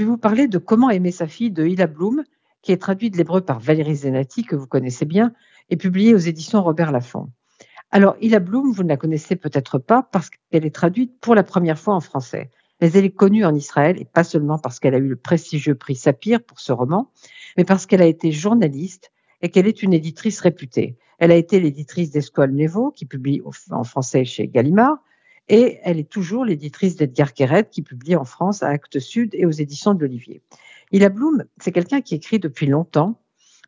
vais vous parler de Comment aimer sa fille de Hila Bloom, qui est traduit de l'hébreu par Valérie Zenati, que vous connaissez bien, et publié aux éditions Robert Laffont. Alors, Hila Bloom, vous ne la connaissez peut-être pas parce qu'elle est traduite pour la première fois en français. Mais elle est connue en Israël, et pas seulement parce qu'elle a eu le prestigieux prix Sapir pour ce roman, mais parce qu'elle a été journaliste et qu'elle est une éditrice réputée. Elle a été l'éditrice d'Escoile Nevo, qui publie en français chez Gallimard, et elle est toujours l'éditrice d'Edgar Keret, qui publie en France à Actes Sud et aux éditions de l'Olivier. Ila Bloom, c'est quelqu'un qui écrit depuis longtemps,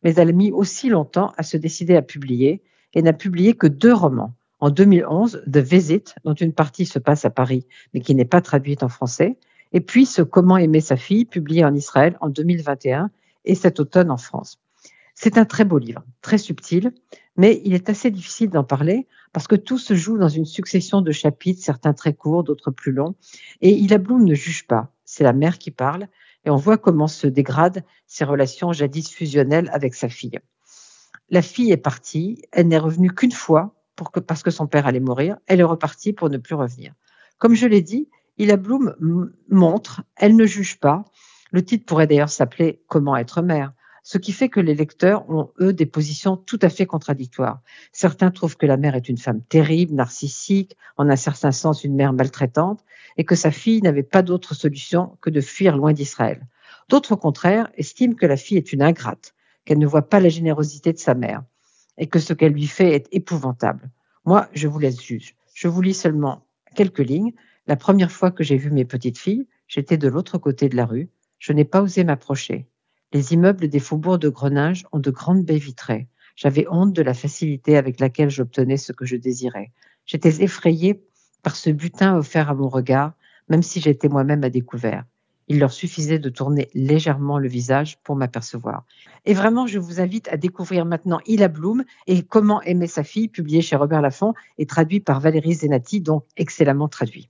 mais elle a mis aussi longtemps à se décider à publier et n'a publié que deux romans. En 2011, The Visit, dont une partie se passe à Paris, mais qui n'est pas traduite en français, et puis ce Comment aimer sa fille, publié en Israël en 2021 et cet automne en France. C'est un très beau livre, très subtil, mais il est assez difficile d'en parler parce que tout se joue dans une succession de chapitres, certains très courts, d'autres plus longs. Et Ila Bloom ne juge pas, c'est la mère qui parle, et on voit comment se dégradent ses relations jadis fusionnelles avec sa fille. La fille est partie, elle n'est revenue qu'une fois parce que son père allait mourir, elle est repartie pour ne plus revenir. Comme je l'ai dit, Ila Bloom montre, elle ne juge pas. Le titre pourrait d'ailleurs s'appeler Comment être mère ce qui fait que les lecteurs ont, eux, des positions tout à fait contradictoires. Certains trouvent que la mère est une femme terrible, narcissique, en un certain sens une mère maltraitante, et que sa fille n'avait pas d'autre solution que de fuir loin d'Israël. D'autres, au contraire, estiment que la fille est une ingrate, qu'elle ne voit pas la générosité de sa mère, et que ce qu'elle lui fait est épouvantable. Moi, je vous laisse juge. Je vous lis seulement quelques lignes. La première fois que j'ai vu mes petites filles, j'étais de l'autre côté de la rue. Je n'ai pas osé m'approcher. Les immeubles des faubourgs de Grenage ont de grandes baies vitrées. J'avais honte de la facilité avec laquelle j'obtenais ce que je désirais. J'étais effrayée par ce butin offert à mon regard, même si j'étais moi-même à découvert. Il leur suffisait de tourner légèrement le visage pour m'apercevoir. Et vraiment, je vous invite à découvrir maintenant Ila Bloom et Comment aimer sa fille, publié chez Robert Laffont et traduit par Valérie Zenati, donc excellemment traduit.